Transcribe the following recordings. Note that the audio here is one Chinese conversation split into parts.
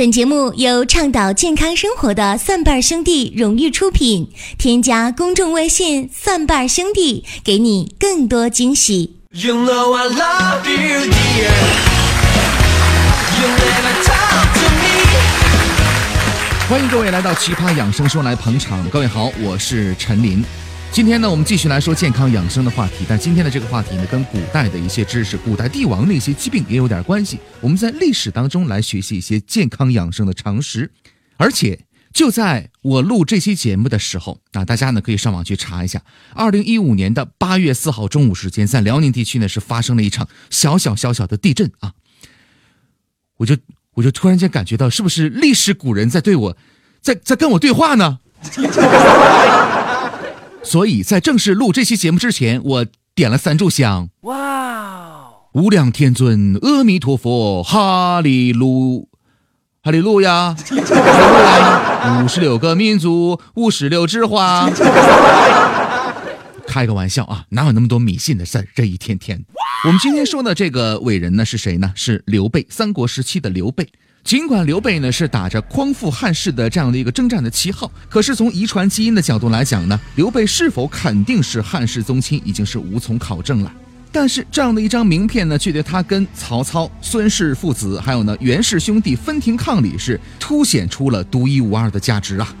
本节目由倡导健康生活的蒜瓣兄弟荣誉出品。添加公众微信“蒜瓣兄弟”，给你更多惊喜。You know I love you, dear. You never talk to me. 欢迎各位来到《奇葩养生说》来捧场。各位好，我是陈林。今天呢，我们继续来说健康养生的话题。但今天的这个话题呢，跟古代的一些知识、古代帝王的一些疾病也有点关系。我们在历史当中来学习一些健康养生的常识。而且就在我录这期节目的时候，啊，大家呢可以上网去查一下，二零一五年的八月四号中午时间，在辽宁地区呢是发生了一场小小小小的地震啊。我就我就突然间感觉到，是不是历史古人在对我，在在跟我对话呢？所以在正式录这期节目之前，我点了三炷香。哇！无量天尊，阿弥陀佛，哈利路，哈利路亚，哈利路亚！五十六个民族，五十六枝花。开个玩笑啊，哪有那么多迷信的事儿？这一天天。我们今天说的这个伟人呢，是谁呢？是刘备，三国时期的刘备。尽管刘备呢是打着匡复汉室的这样的一个征战的旗号，可是从遗传基因的角度来讲呢，刘备是否肯定是汉室宗亲，已经是无从考证了。但是这样的一张名片呢，却对他跟曹操、孙氏父子，还有呢袁氏兄弟分庭抗礼，是凸显出了独一无二的价值啊。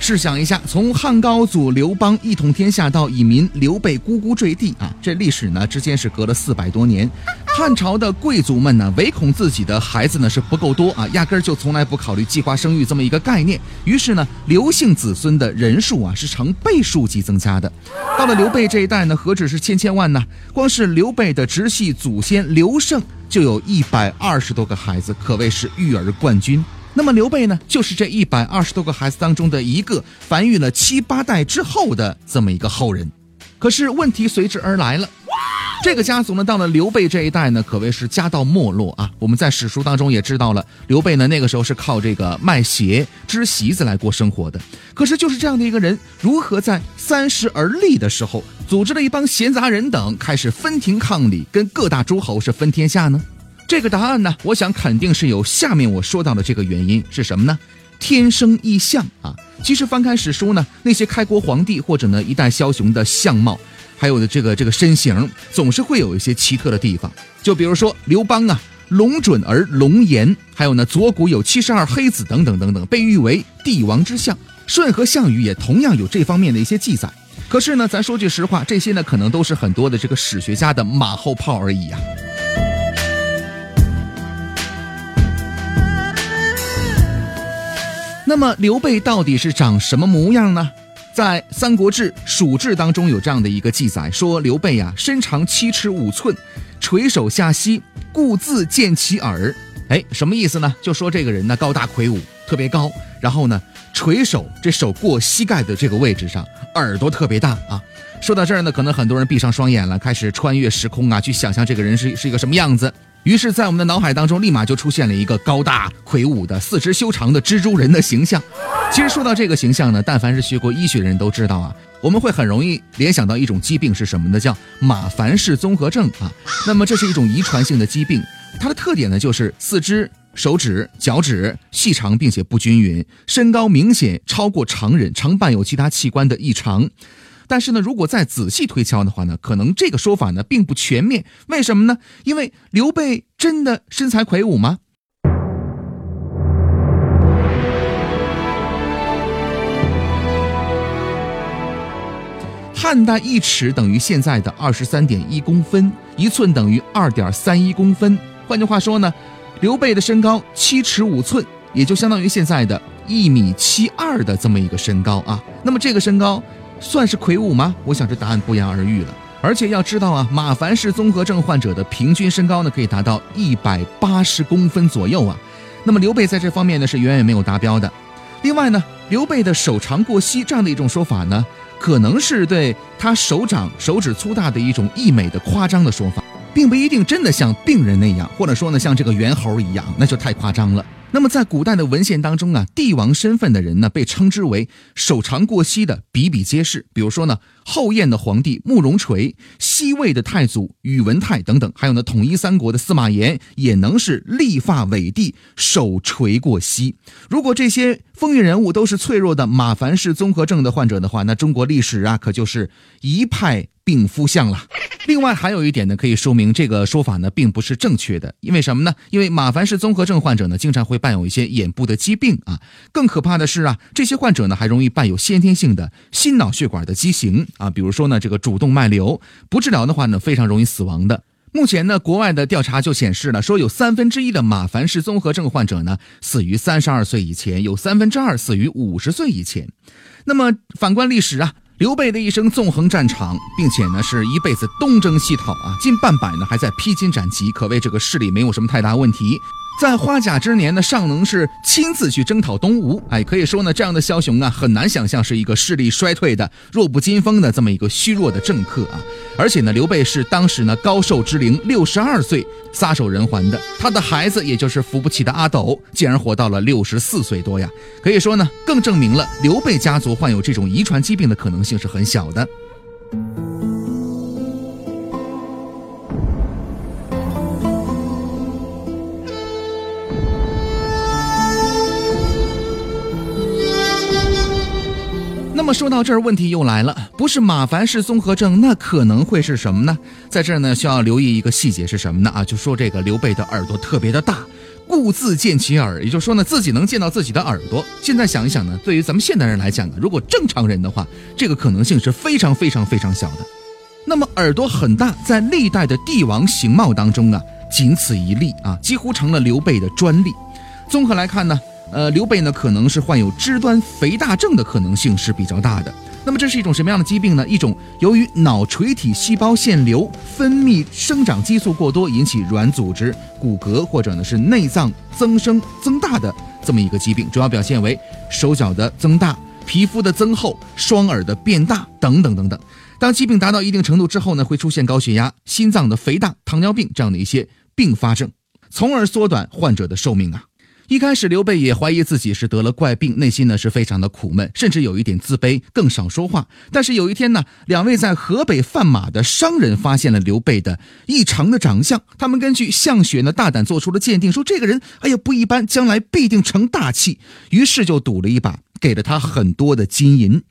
试想一下，从汉高祖刘邦一统天下到以民刘备咕咕坠地啊，这历史呢之间是隔了四百多年。汉朝的贵族们呢，唯恐自己的孩子呢是不够多啊，压根儿就从来不考虑计划生育这么一个概念。于是呢，刘姓子孙的人数啊是呈倍数级增加的。到了刘备这一代呢，何止是千千万呢？光是刘备的直系祖先刘胜就有一百二十多个孩子，可谓是育儿冠军。那么刘备呢，就是这一百二十多个孩子当中的一个，繁育了七八代之后的这么一个后人。可是问题随之而来了，这个家族呢，到了刘备这一代呢，可谓是家道没落啊。我们在史书当中也知道了，刘备呢那个时候是靠这个卖鞋、织席子来过生活的。可是就是这样的一个人，如何在三十而立的时候，组织了一帮闲杂人等，开始分庭抗礼，跟各大诸侯是分天下呢？这个答案呢，我想肯定是有下面我说到的这个原因是什么呢？天生异象啊！其实翻开史书呢，那些开国皇帝或者呢一代枭雄的相貌，还有的这个这个身形，总是会有一些奇特的地方。就比如说刘邦啊，龙准而龙颜，还有呢左骨有七十二黑子等等等等，被誉为帝王之相。舜和项羽也同样有这方面的一些记载。可是呢，咱说句实话，这些呢可能都是很多的这个史学家的马后炮而已啊。那么刘备到底是长什么模样呢？在《三国志·蜀志》当中有这样的一个记载，说刘备呀身长七尺五寸，垂手下膝，故自见其耳。哎，什么意思呢？就说这个人呢高大魁梧，特别高，然后呢垂手，这手过膝盖的这个位置上，耳朵特别大啊。说到这儿呢，可能很多人闭上双眼了，开始穿越时空啊，去想象这个人是是一个什么样子。于是，在我们的脑海当中，立马就出现了一个高大魁梧的、四肢修长的蜘蛛人的形象。其实说到这个形象呢，但凡是学过医学的人都知道啊，我们会很容易联想到一种疾病是什么呢？叫马凡氏综合症啊。那么这是一种遗传性的疾病，它的特点呢就是四肢、手指、脚趾细长并且不均匀，身高明显超过常人，常伴有其他器官的异常。但是呢，如果再仔细推敲的话呢，可能这个说法呢并不全面。为什么呢？因为刘备真的身材魁梧吗？汉代一尺等于现在的二十三点一公分，一寸等于二点三一公分。换句话说呢，刘备的身高七尺五寸，也就相当于现在的一米七二的这么一个身高啊。那么这个身高。算是魁梧吗？我想这答案不言而喻了。而且要知道啊，马凡氏综合症患者的平均身高呢，可以达到一百八十公分左右啊。那么刘备在这方面呢，是远远没有达标的。另外呢，刘备的手长过膝这样的一种说法呢，可能是对他手掌手指粗大的一种溢美的夸张的说法，并不一定真的像病人那样，或者说呢像这个猿猴一样，那就太夸张了。那么在古代的文献当中啊，帝王身份的人呢，被称之为手长过膝的比比皆是。比如说呢，后燕的皇帝慕容垂，西魏的太祖宇文泰等等，还有呢，统一三国的司马炎也能是立发伟帝，手垂过膝。如果这些风云人物都是脆弱的马凡氏综合症的患者的话，那中国历史啊，可就是一派。病夫相了。另外还有一点呢，可以说明这个说法呢并不是正确的。因为什么呢？因为马凡氏综合症患者呢，经常会伴有一些眼部的疾病啊。更可怕的是啊，这些患者呢还容易伴有先天性的心脑血管的畸形啊。比如说呢，这个主动脉瘤，不治疗的话呢，非常容易死亡的。目前呢，国外的调查就显示了，说有三分之一的马凡氏综合症患者呢死于三十二岁以前，有三分之二死于五十岁以前。那么反观历史啊。刘备的一生纵横战场，并且呢是一辈子东征西讨啊，近半百呢还在披荆斩棘，可谓这个势力没有什么太大问题。在花甲之年呢，尚能是亲自去征讨东吴，哎，可以说呢，这样的枭雄啊，很难想象是一个势力衰退的、弱不禁风的这么一个虚弱的政客啊。而且呢，刘备是当时呢高寿之龄六十二岁撒手人寰的，他的孩子也就是扶不起的阿斗，竟然活到了六十四岁多呀。可以说呢，更证明了刘备家族患有这种遗传疾病的可能性是很小的。那么说到这儿，问题又来了，不是马凡氏综合症，那可能会是什么呢？在这儿呢，需要留意一个细节是什么呢？啊，就说这个刘备的耳朵特别的大，故自见其耳，也就是说呢，自己能见到自己的耳朵。现在想一想呢，对于咱们现代人来讲呢，如果正常人的话，这个可能性是非常非常非常小的。那么耳朵很大，在历代的帝王形貌当中啊，仅此一例啊，几乎成了刘备的专利。综合来看呢。呃，刘备呢可能是患有肢端肥大症的可能性是比较大的。那么这是一种什么样的疾病呢？一种由于脑垂体细胞腺瘤分泌生长激素过多引起软组织、骨骼或者呢是内脏增生增大的这么一个疾病，主要表现为手脚的增大、皮肤的增厚、双耳的变大等等等等。当疾病达到一定程度之后呢，会出现高血压、心脏的肥大、糖尿病这样的一些并发症，从而缩短患者的寿命啊。一开始，刘备也怀疑自己是得了怪病，内心呢是非常的苦闷，甚至有一点自卑，更少说话。但是有一天呢，两位在河北贩马的商人发现了刘备的异常的长相，他们根据相血呢，大胆做出了鉴定，说这个人哎呀不一般，将来必定成大器。于是就赌了一把，给了他很多的金银。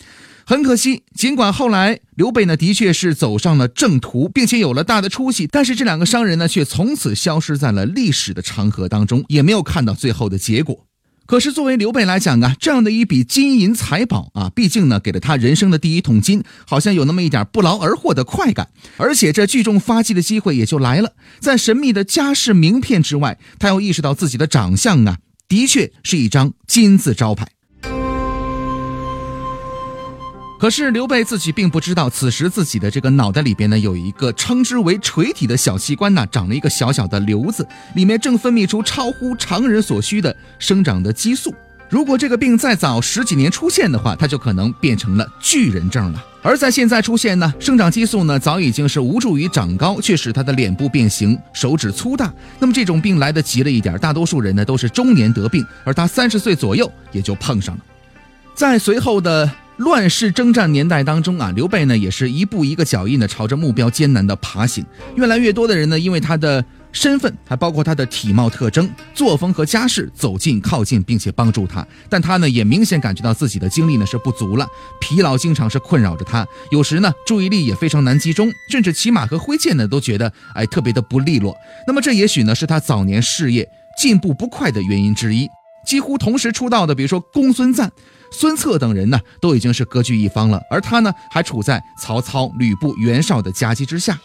很可惜，尽管后来刘备呢的确是走上了正途，并且有了大的出息，但是这两个商人呢却从此消失在了历史的长河当中，也没有看到最后的结果。可是作为刘备来讲啊，这样的一笔金银财宝啊，毕竟呢给了他人生的第一桶金，好像有那么一点不劳而获的快感。而且这聚众发迹的机会也就来了，在神秘的家世名片之外，他又意识到自己的长相啊，的确是一张金字招牌。可是刘备自己并不知道，此时自己的这个脑袋里边呢，有一个称之为垂体的小器官呢，长了一个小小的瘤子，里面正分泌出超乎常人所需的生长的激素。如果这个病再早十几年出现的话，它就可能变成了巨人症了。而在现在出现呢，生长激素呢，早已经是无助于长高，却使他的脸部变形，手指粗大。那么这种病来得急了一点，大多数人呢都是中年得病，而他三十岁左右也就碰上了。在随后的。乱世征战年代当中啊，刘备呢也是一步一个脚印的朝着目标艰难的爬行。越来越多的人呢，因为他的身份，还包括他的体貌特征、作风和家世，走近、靠近，并且帮助他。但他呢，也明显感觉到自己的精力呢是不足了，疲劳经常是困扰着他，有时呢注意力也非常难集中，甚至骑马和挥剑呢都觉得哎特别的不利落。那么这也许呢是他早年事业进步不快的原因之一。几乎同时出道的，比如说公孙瓒。孙策等人呢，都已经是割据一方了，而他呢，还处在曹操、吕布、袁绍的夹击之下。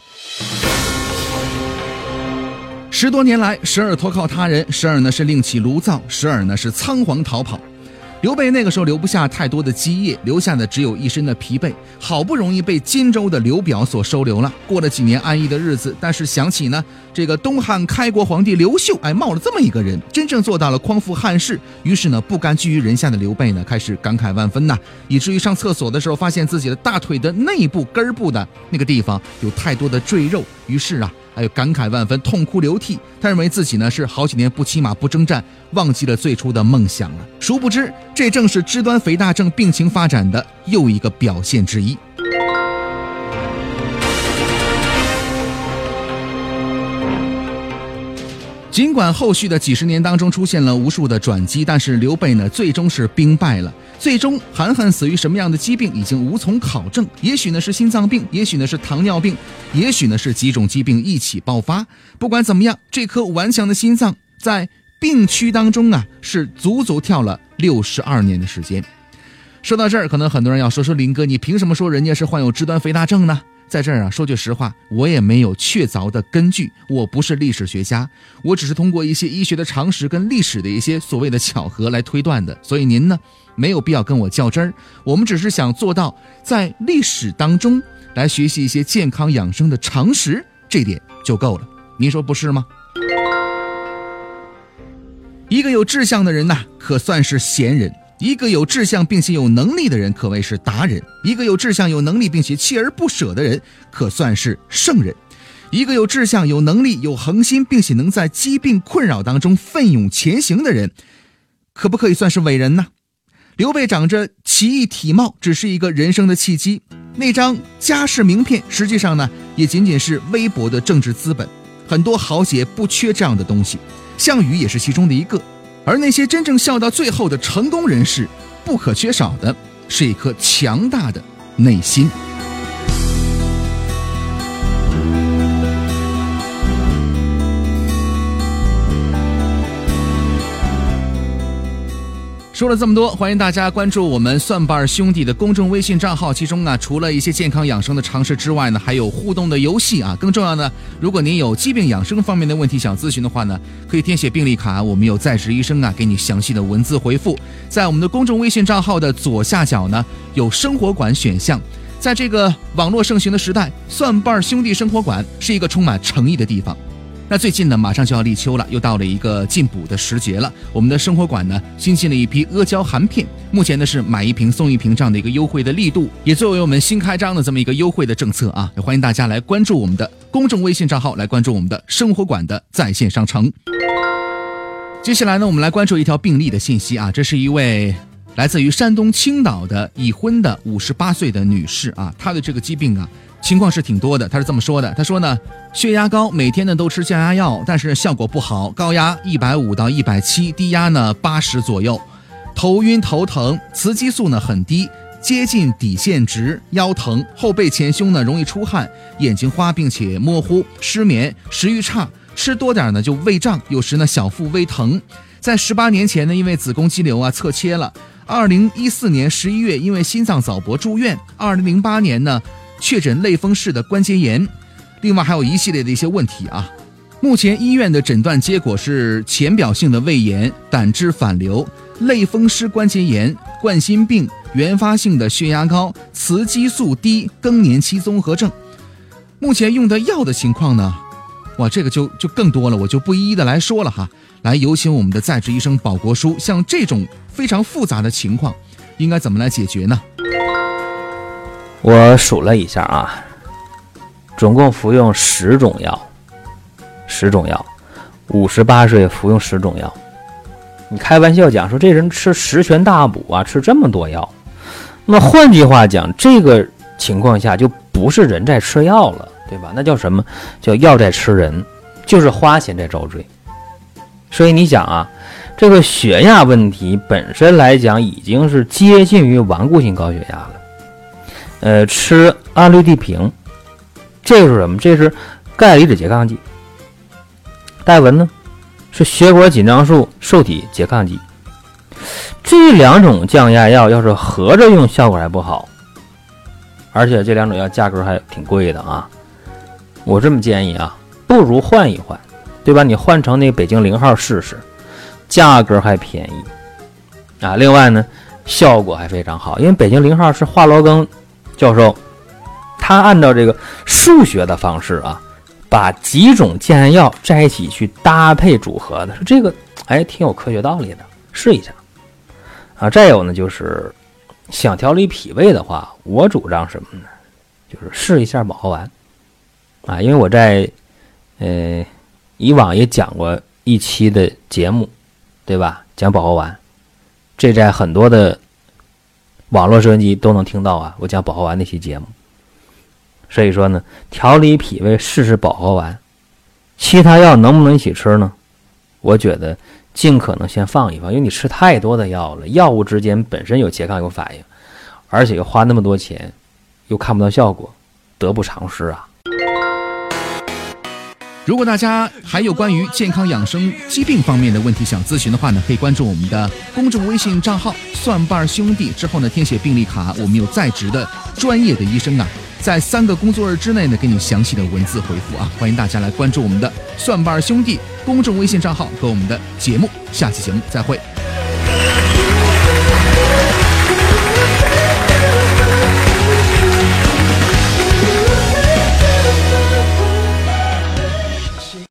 十多年来，时而投靠他人，时而呢是另起炉灶，时而呢是仓皇逃跑。刘备那个时候留不下太多的基业，留下的只有一身的疲惫。好不容易被荆州的刘表所收留了，过了几年安逸的日子。但是想起呢，这个东汉开国皇帝刘秀，哎，冒了这么一个人，真正做到了匡扶汉室。于是呢，不甘居于人下的刘备呢，开始感慨万分呐，以至于上厕所的时候，发现自己的大腿的内部根部的那个地方有太多的赘肉，于是啊，还有感慨万分，痛哭流涕。他认为自己呢是好几年不骑马不征战，忘记了最初的梦想了。殊不知，这正是肢端肥大症病情发展的又一个表现之一。尽管后续的几十年当中出现了无数的转机，但是刘备呢，最终是兵败了。最终，韩寒死于什么样的疾病已经无从考证。也许呢是心脏病，也许呢是糖尿病，也许呢是几种疾病一起爆发。不管怎么样，这颗顽强的心脏在病区当中啊，是足足跳了六十二年的时间。说到这儿，可能很多人要说说林哥，你凭什么说人家是患有肢端肥大症呢？在这儿啊，说句实话，我也没有确凿的根据，我不是历史学家，我只是通过一些医学的常识跟历史的一些所谓的巧合来推断的。所以您呢，没有必要跟我较真儿。我们只是想做到在历史当中来学习一些健康养生的常识，这点就够了。您说不是吗？一个有志向的人呐，可算是贤人。一个有志向并且有能力的人，可谓是达人；一个有志向、有能力并且锲而不舍的人，可算是圣人；一个有志向、有能力、有恒心，并且能在疾病困扰当中奋勇前行的人，可不可以算是伟人呢？刘备长着奇异体貌，只是一个人生的契机；那张家世名片，实际上呢，也仅仅是微薄的政治资本。很多豪杰不缺这样的东西，项羽也是其中的一个。而那些真正笑到最后的成功人士，不可缺少的是一颗强大的内心。说了这么多，欢迎大家关注我们蒜瓣兄弟的公众微信账号。其中啊，除了一些健康养生的常识之外呢，还有互动的游戏啊。更重要的，如果您有疾病养生方面的问题想咨询的话呢，可以填写病历卡，我们有在职医生啊给你详细的文字回复。在我们的公众微信账号的左下角呢，有生活馆选项。在这个网络盛行的时代，蒜瓣兄弟生活馆是一个充满诚意的地方。那最近呢，马上就要立秋了，又到了一个进补的时节了。我们的生活馆呢，新进了一批阿胶含片，目前呢是买一瓶送一瓶这样的一个优惠的力度，也作为我们新开张的这么一个优惠的政策啊，也欢迎大家来关注我们的公众微信账号，来关注我们的生活馆的在线商城。接下来呢，我们来关注一条病例的信息啊，这是一位来自于山东青岛的已婚的五十八岁的女士啊，她的这个疾病啊。情况是挺多的，他是这么说的：他说呢，血压高，每天呢都吃降压药，但是效果不好，高压一百五到一百七，低压呢八十左右，头晕头疼，雌激素呢很低，接近底线值，腰疼，后背前胸呢容易出汗，眼睛花并且模糊，失眠，食欲差，吃多点呢就胃胀，有时呢小腹微疼。在十八年前呢，因为子宫肌瘤啊侧切了，二零一四年十一月因为心脏早搏住院，二零零八年呢。确诊类风湿的关节炎，另外还有一系列的一些问题啊。目前医院的诊断结果是浅表性的胃炎、胆汁反流、类风湿关节炎、冠心病、原发性的血压高、雌激素低、更年期综合症。目前用的药的情况呢？哇，这个就就更多了，我就不一一的来说了哈。来，有请我们的在职医生保国书，像这种非常复杂的情况，应该怎么来解决呢？我数了一下啊，总共服用十种药，十种药，五十八岁服用十种药，你开玩笑讲说这人吃十全大补啊，吃这么多药，那换句话讲，这个情况下就不是人在吃药了，对吧？那叫什么叫药在吃人，就是花钱在遭罪。所以你想啊，这个血压问题本身来讲已经是接近于顽固性高血压了。呃，吃氨氯地平，这是什么？这是钙离子拮抗剂。戴文呢，是血管紧张素受体拮抗剂。这两种降压药要是合着用，效果还不好，而且这两种药价格还挺贵的啊。我这么建议啊，不如换一换，对吧？你换成那北京零号试试，价格还便宜啊。另外呢，效果还非常好，因为北京零号是华罗庚。教授，他按照这个数学的方式啊，把几种降压药在一起去搭配组合的，说这个哎挺有科学道理的，试一下啊。再有呢，就是想调理脾胃的话，我主张什么呢？就是试一下保和丸啊，因为我在呃，以往也讲过一期的节目，对吧？讲保和丸，这在很多的网络收音机都能听到啊。我讲保和丸那期节目，所以说呢，调理脾胃试试保和丸，其他药能不能一起吃呢？我觉得尽可能先放一放，因为你吃太多的药了，药物之间本身有拮抗有反应，而且又花那么多钱，又看不到效果，得不偿失啊。如果大家还有关于健康养生、疾病方面的问题想咨询的话呢，可以关注我们的公众微信账号“蒜瓣兄弟”，之后呢填写病历卡，我们有在职的专业的医生啊，在三个工作日之内呢给你详细的文字回复啊，欢迎大家来关注我们的“蒜瓣兄弟”公众微信账号和我们的节目，下期节目再会。